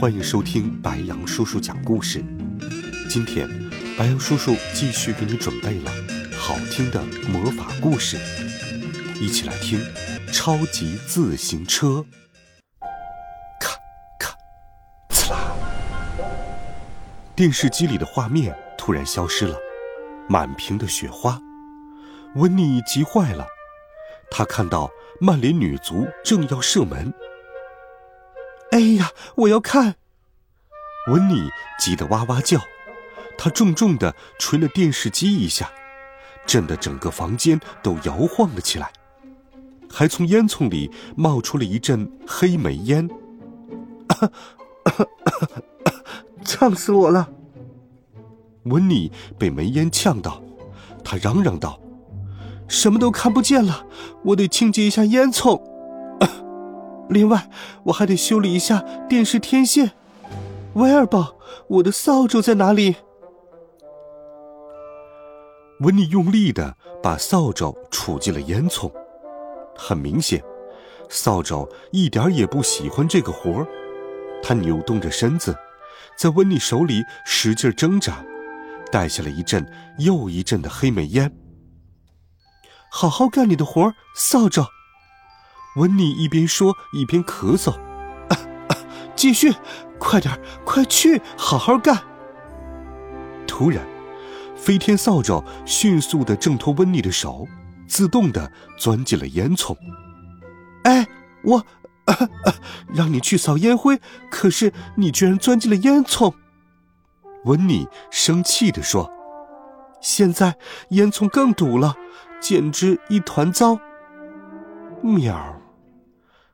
欢迎收听白羊叔叔讲故事。今天，白羊叔叔继续给你准备了好听的魔法故事，一起来听《超级自行车》。咔咔，刺啦！电视机里的画面突然消失了，满屏的雪花。温妮急坏了，他看到曼联女足正要射门。哎呀！我要看。温妮急得哇哇叫，她重重的捶了电视机一下，震得整个房间都摇晃了起来，还从烟囱里冒出了一阵黑煤烟。呛死我了！温妮被煤烟呛到，她嚷嚷道：“什么都看不见了，我得清洁一下烟囱。”另外，我还得修理一下电视天线。威尔宝，我的扫帚在哪里？温妮用力的把扫帚杵进了烟囱。很明显，扫帚一点也不喜欢这个活儿。他扭动着身子，在温妮手里使劲挣扎，带下了一阵又一阵的黑煤烟。好好干你的活儿，扫帚。温妮一边说一边咳嗽，继续，快点，快去，好好干。突然，飞天扫帚迅速的挣脱温妮的手，自动的钻进了烟囱。哎，我，让你去扫烟灰，可是你居然钻进了烟囱。温妮生气的说：“现在烟囱更堵了，简直一团糟。”喵。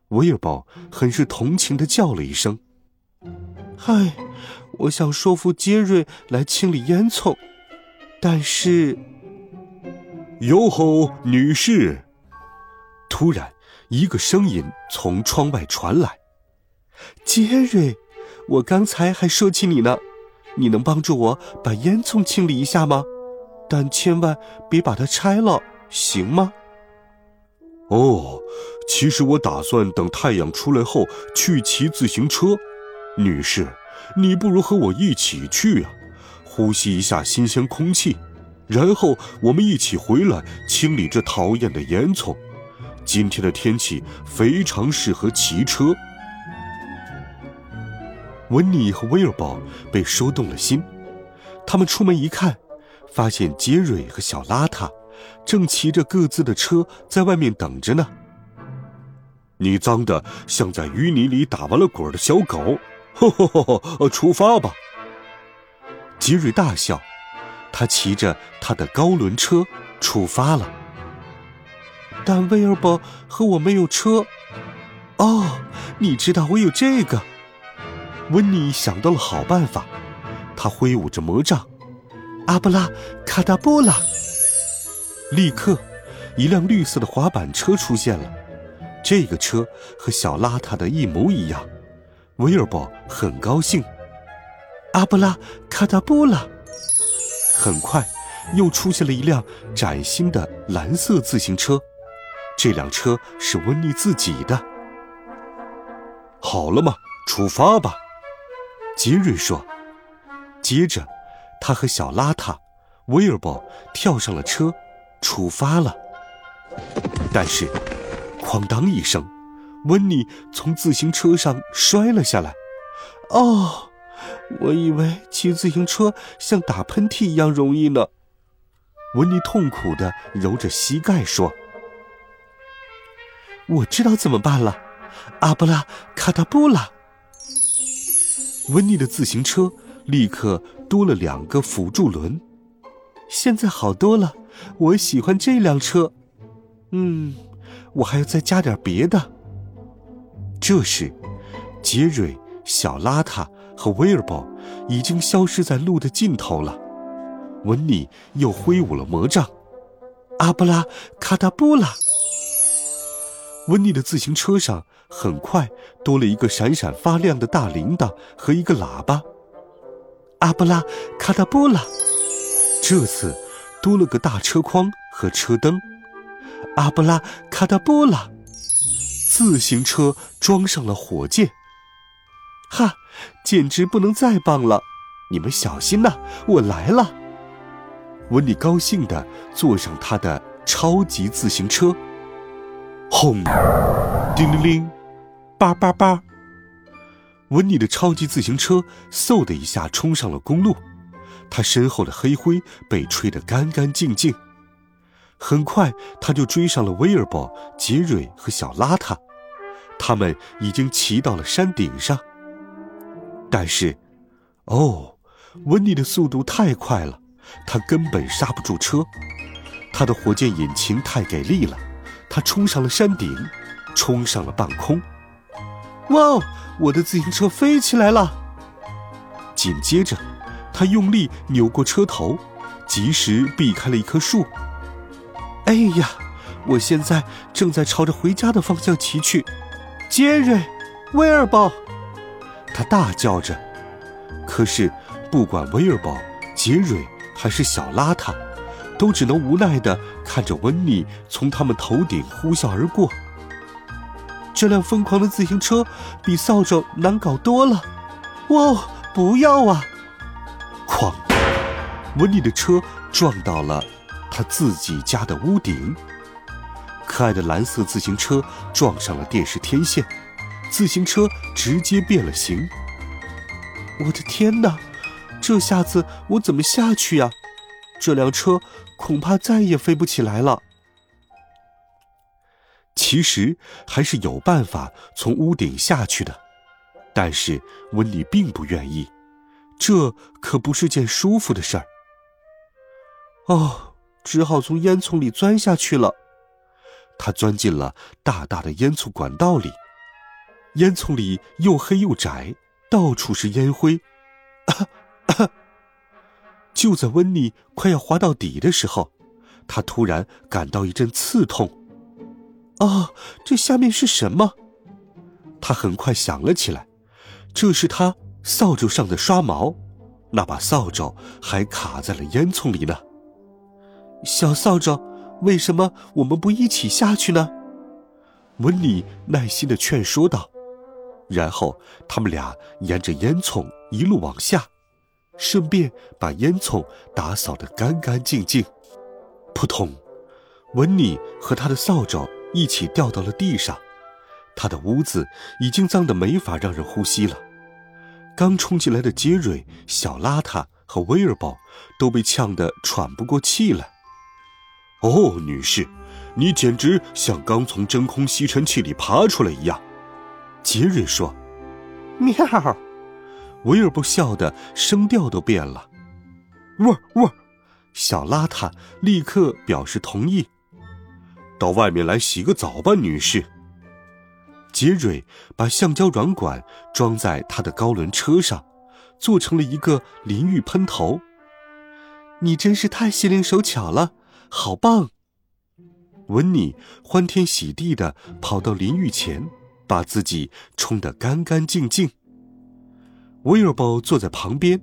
威尔宝很是同情的叫了一声：“嗨，我想说服杰瑞来清理烟囱，但是……”哟吼，女士！突然，一个声音从窗外传来：“杰瑞，我刚才还说起你呢，你能帮助我把烟囱清理一下吗？但千万别把它拆了，行吗？”哦，其实我打算等太阳出来后去骑自行车。女士，你不如和我一起去啊，呼吸一下新鲜空气，然后我们一起回来清理这讨厌的烟囱。今天的天气非常适合骑车。温妮和威尔堡被说动了心，他们出门一看，发现杰瑞和小邋遢。正骑着各自的车在外面等着呢。你脏的像在淤泥里打完了滚的小狗，吼吼吼！出发吧！吉瑞大笑，他骑着他的高轮车出发了。但威尔伯和我没有车。哦，你知道我有这个。温妮想到了好办法，他挥舞着魔杖，阿布拉卡达布拉。立刻，一辆绿色的滑板车出现了。这个车和小邋遢的一模一样。威尔伯很高兴。阿布拉卡达布拉。很快，又出现了一辆崭新的蓝色自行车。这辆车是温妮自己的。好了吗？出发吧，杰瑞说。接着，他和小邋遢威尔伯跳上了车。出发了，但是，哐当一声，温妮从自行车上摔了下来。哦，我以为骑自行车像打喷嚏一样容易呢。温妮痛苦的揉着膝盖说：“我知道怎么办了，阿布拉卡达布拉。”温妮的自行车立刻多了两个辅助轮，现在好多了。我喜欢这辆车，嗯，我还要再加点别的。这时，杰瑞、小邋遢和威尔伯已经消失在路的尽头了。温妮又挥舞了魔杖，阿布拉卡达布拉。温妮的自行车上很快多了一个闪闪发亮的大铃铛和一个喇叭。阿布拉卡达布拉，这次多了个大车筐和车灯。阿布拉卡达布拉，自行车装上了火箭。哈，简直不能再棒了！你们小心呐，我来了。温妮高兴地坐上他的超级自行车。轰！叮铃铃！叭叭叭！温妮的超级自行车嗖的一下冲上了公路，他身后的黑灰被吹得干干净净。很快，他就追上了威尔伯、杰瑞和小邋遢，他们已经骑到了山顶上。但是，哦，温妮的速度太快了，他根本刹不住车。他的火箭引擎太给力了，他冲上了山顶，冲上了半空。哇哦，我的自行车飞起来了！紧接着，他用力扭过车头，及时避开了一棵树。哎呀，我现在正在朝着回家的方向骑去。杰瑞，威尔伯。他大叫着，可是不管威尔伯、杰瑞还是小邋遢，都只能无奈地看着温妮从他们头顶呼啸而过。这辆疯狂的自行车比扫帚难搞多了。哇，不要啊！哐！温妮的车撞到了他自己家的屋顶。可爱的蓝色自行车撞上了电视天线。自行车直接变了形。我的天哪，这下子我怎么下去呀？这辆车恐怕再也飞不起来了。其实还是有办法从屋顶下去的，但是温妮并不愿意，这可不是件舒服的事儿。哦，只好从烟囱里钻下去了。他钻进了大大的烟囱管道里。烟囱里又黑又窄，到处是烟灰。就在温妮快要滑到底的时候，他突然感到一阵刺痛。啊，这下面是什么？他很快想了起来，这是他扫帚上的刷毛，那把扫帚还卡在了烟囱里呢。小扫帚，为什么我们不一起下去呢？温妮耐心的劝说道。然后他们俩沿着烟囱一路往下，顺便把烟囱打扫得干干净净。扑通，温妮和他的扫帚一起掉到了地上，他的屋子已经脏得没法让人呼吸了。刚冲进来的杰瑞、小邋遢和威尔伯都被呛得喘不过气来。哦，女士，你简直像刚从真空吸尘器里爬出来一样。杰瑞说：“喵。”威尔伯笑的声调都变了。喔喔，小邋遢立刻表示同意。到外面来洗个澡吧，女士。杰瑞把橡胶软管装在他的高轮车上，做成了一个淋浴喷头。你真是太心灵手巧了，好棒！温妮欢天喜地的跑到淋浴前。把自己冲得干干净净。威尔伯坐在旁边，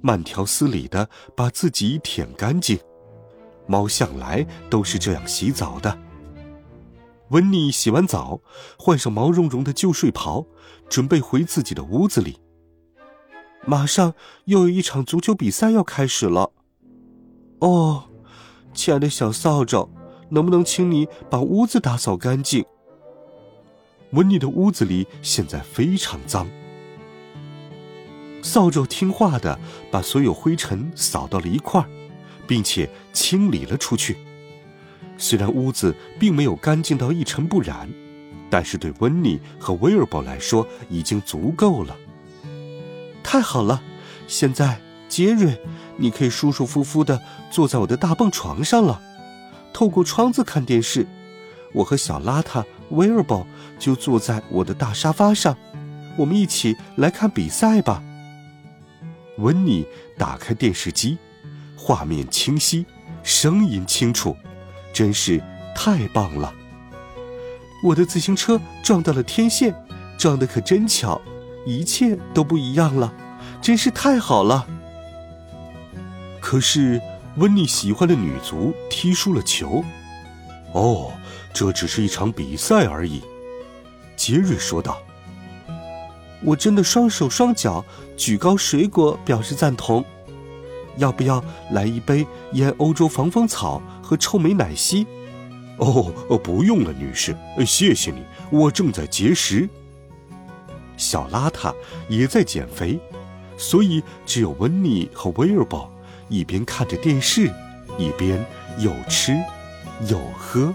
慢条斯理的把自己舔干净。猫向来都是这样洗澡的。温妮洗完澡，换上毛茸茸的旧睡袍，准备回自己的屋子里。马上又有一场足球比赛要开始了。哦，亲爱的小扫帚，能不能请你把屋子打扫干净？温妮的屋子里现在非常脏。扫帚听话的把所有灰尘扫到了一块儿，并且清理了出去。虽然屋子并没有干净到一尘不染，但是对温妮和威尔伯来说已经足够了。太好了，现在杰瑞，你可以舒舒服服的坐在我的大蹦床上了，透过窗子看电视。我和小邋遢威尔伯就坐在我的大沙发上，我们一起来看比赛吧。温妮打开电视机，画面清晰，声音清楚，真是太棒了！我的自行车撞到了天线，撞得可真巧，一切都不一样了，真是太好了。可是，温妮喜欢的女足踢输了球。哦，这只是一场比赛而已，杰瑞说道。我真的双手双脚举高水果表示赞同。要不要来一杯腌欧洲防风草和臭美奶昔？哦，不用了，女士，谢谢你，我正在节食。小邋遢也在减肥，所以只有温妮和威尔伯一边看着电视，一边有吃有喝。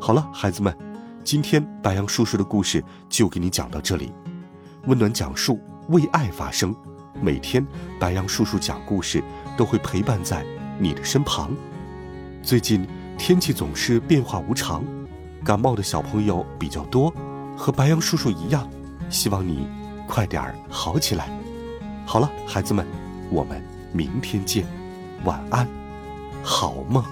好了，孩子们，今天白羊叔叔的故事就给你讲到这里。温暖讲述，为爱发声。每天白羊叔叔讲故事都会陪伴在你的身旁。最近天气总是变化无常，感冒的小朋友比较多，和白羊叔叔一样，希望你快点儿好起来。好了，孩子们，我们明天见，晚安，好梦。